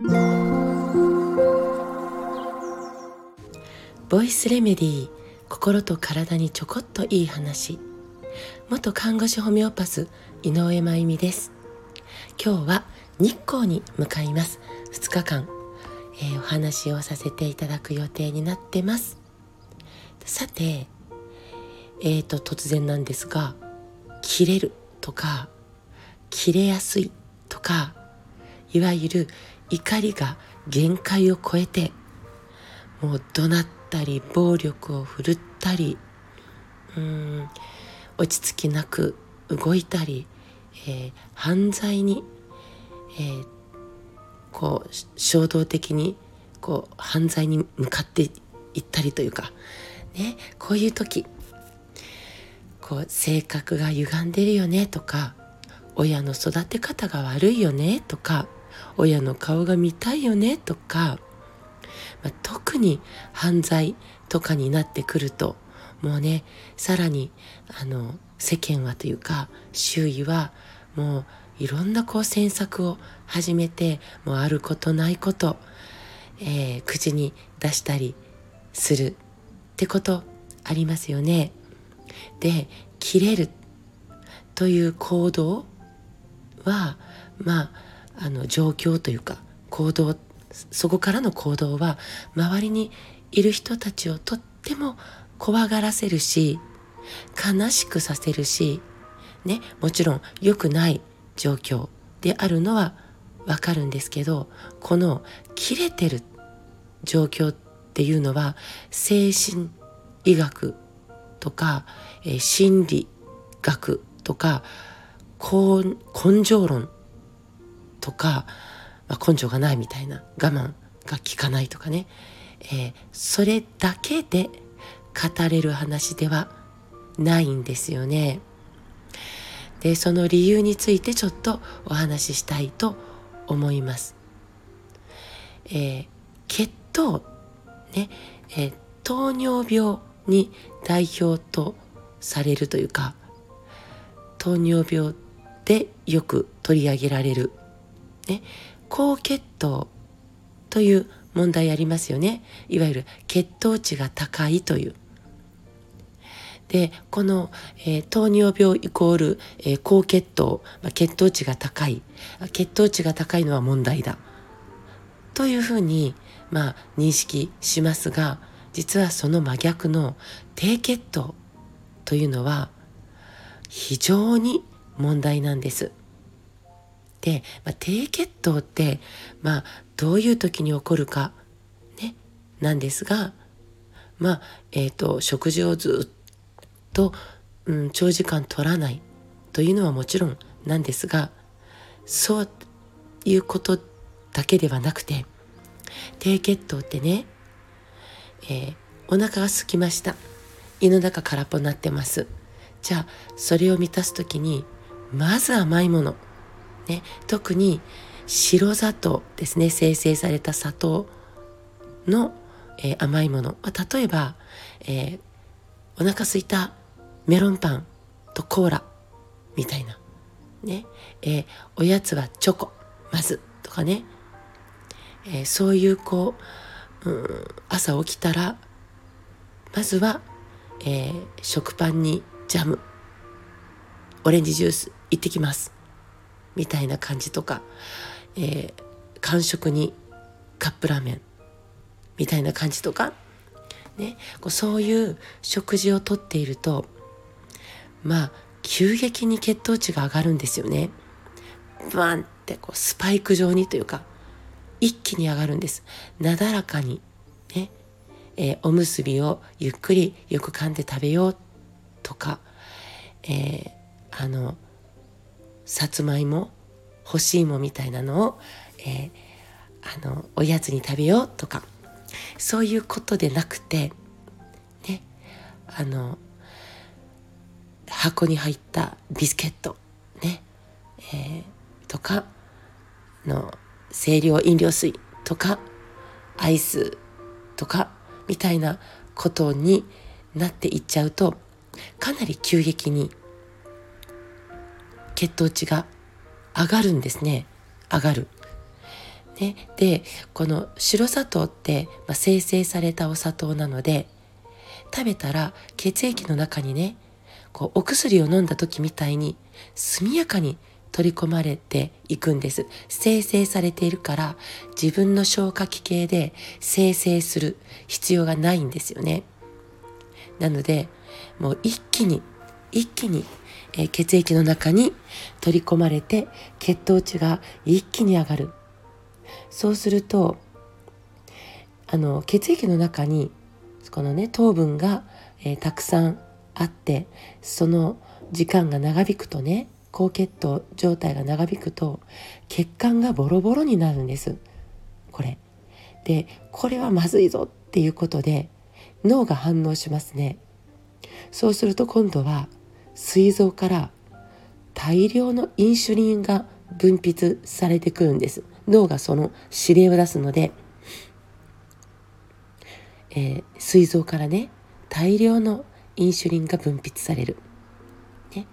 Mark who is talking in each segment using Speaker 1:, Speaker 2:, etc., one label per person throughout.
Speaker 1: ボイスレメディー心と体にちょこっといい話。元看護師ホメオパス井上真由美です。今日は日光に向かいます。2日間、えー、お話をさせていただく予定になってます。さてえーと突然なんですが切れるとか切れやすいとかいわゆる怒りが限界を超えてもう怒鳴ったり暴力を振るったりうん落ち着きなく動いたり、えー、犯罪に、えー、こう衝動的にこう犯罪に向かっていったりというか、ね、こういう時こう性格が歪んでるよねとか親の育て方が悪いよねとか親の顔が見たいよねとか、まあ、特に犯罪とかになってくるともうねさらにあの世間はというか周囲はもういろんなこう詮索を始めてもうあることないこと、えー、口に出したりするってことありますよね。で切れるという行動はまああの状況というか行動そこからの行動は周りにいる人たちをとっても怖がらせるし悲しくさせるしねもちろん良くない状況であるのはわかるんですけどこの切れてる状況っていうのは精神医学とか、え、心理学とか根性論とか、まあ、根性がないみたいな我慢が効かないとかね、えー、それだけで語れる話ではないんですよね。でその理由についてちょっとお話ししたいと思います。えー、血糖ね、えー、糖尿病に代表とされるというか糖尿病でよく取り上げられるね、高血糖という問題ありますよね。いわゆる血糖値が高いという。で、この、えー、糖尿病イコール、えー、高血糖、まあ、血糖値が高い。血糖値が高いのは問題だ。というふうに、まあ、認識しますが、実はその真逆の低血糖というのは非常に問題なんです。で、まあ、低血糖って、まあ、どういう時に起こるか、ね、なんですが、まあ、えっ、ー、と、食事をずっと、うん、長時間取らないというのはもちろんなんですが、そういうことだけではなくて、低血糖ってね、えー、お腹が空きました。胃の中空っぽになってます。じゃあ、それを満たす時に、まず甘いもの。ね、特に白砂糖ですね。生成された砂糖の、えー、甘いもの、まあ、例えば、えー、お腹すいたメロンパンとコーラみたいな、ね。えー、おやつはチョコまずとかね、えー、そういうこう、うん、朝起きたらまずは、えー、食パンにジャムオレンジジュース行ってきます。みたいな感じとか、えー、完食にカップラーメンみたいな感じとか、ね、こうそういう食事をとっているとまあ急激に血糖値が上がるんですよね。バンってこうスパイク状にというか一気に上がるんです。なだらかにね、えー、おむすびをゆっくりよく噛んで食べようとか、えー、あのさつまいも干し芋みたいなのを、えー、あのおやつに食べようとかそういうことでなくてねあの箱に入ったビスケットね、えー、とかの清涼飲料水とかアイスとかみたいなことになっていっちゃうとかなり急激に血糖値が上がるんですね上がる。ね、でこの白砂糖って、まあ、生成されたお砂糖なので食べたら血液の中にねこうお薬を飲んだ時みたいに速やかに取り込まれていくんです。生成されているから自分の消化器系で生成する必要がないんですよね。なのでもう一気に一気に、えー、血液の中に取り込まれて血糖値が一気に上がる。そうするとあの血液の中にこのね糖分が、えー、たくさんあってその時間が長引くとね高血糖状態が長引くと血管がボロボロになるんです。これ。でこれはまずいぞっていうことで脳が反応しますね。そうすると今度は膵臓から大量のインシュリンが分泌されてくるんです。脳がその指令を出すので、えー、膵臓からね大量のインシュリンが分泌される、ね、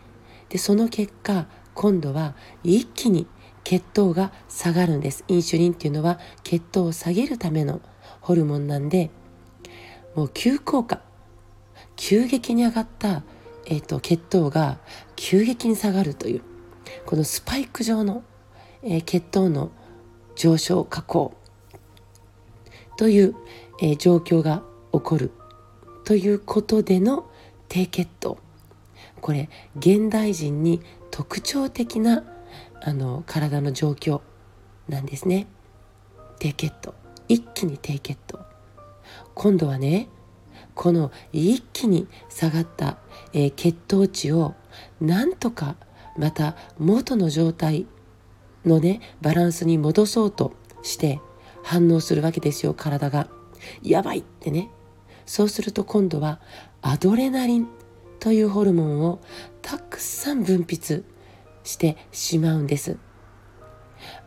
Speaker 1: でその結果今度は一気に血糖が下がるんです。インシュリンっていうのは血糖を下げるためのホルモンなんでもう急降下。急激に上がった、えーと、血糖が急激に下がるというこのスパイク状の、えー、血糖の上昇下降という、えー、状況が起こるということでの低血糖。これ現代人に特徴的なあの体の状況なんですね。低血糖。一気に低血糖。今度はねこの一気に下がった、えー、血糖値をなんとかまた元の状態のねバランスに戻そうとして反応するわけですよ体が。やばいってねそうすると今度はアドレナリンというホルモンをたくさん分泌してしまうんです。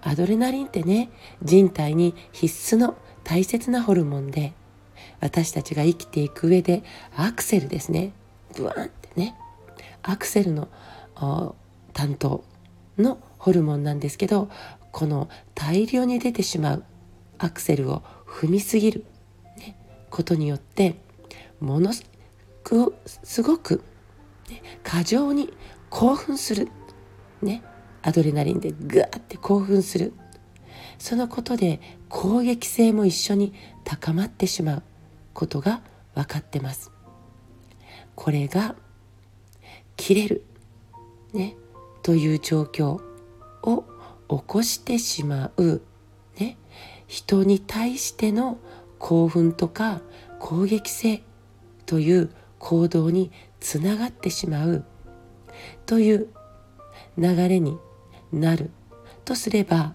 Speaker 1: アドレナリンってね人体に必須の大切なホルモンで私たちが生きていく上でアクセルですね。ブワンってね。アクセルの担当のホルモンなんですけどこの大量に出てしまうアクセルを踏みすぎる、ね、ことによってものすごく、ね、過剰に興奮する、ね、アドレナリンでグワーって興奮する。そのことで攻撃性も一緒に高まってしまう。ことが分かってます。これが切れる、ね、という状況を起こしてしまう、ね、人に対しての興奮とか攻撃性という行動につながってしまうという流れになるとすれば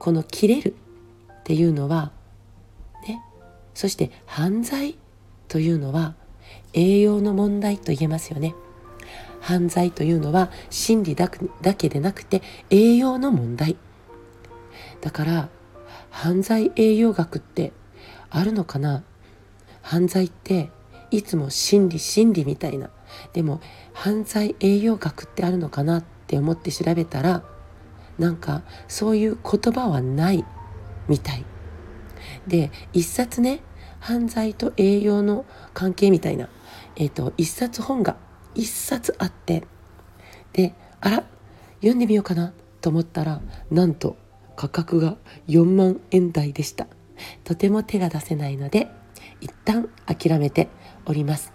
Speaker 1: この切れるっていうのはそして犯罪というのは栄養の問題と言えますよね。犯罪というのは心理だけでなくて栄養の問題。だから犯罪栄養学ってあるのかな？犯罪っていつも心理心理みたいな。でも犯罪栄養学ってあるのかなって思って調べたらなんかそういう言葉はないみたい。で一冊ね犯罪と栄養の関係みたいな、えーと、一冊本が一冊あってであら読んでみようかなと思ったらなんと価格が4万円台でした。とても手が出せないので一旦諦めております。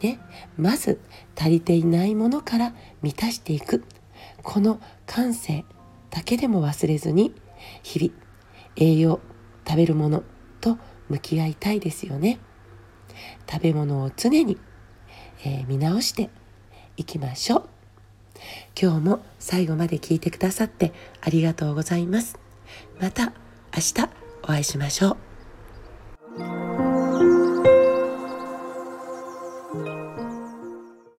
Speaker 1: でまず足りていないものから満たしていく。この感性だけでも忘れずに日々栄養食べるものと向き合いたいですよね。食べ物を常にえー、見直していきましょう。今日も最後まで聞いてくださってありがとうございます。また明日お会いしましょう。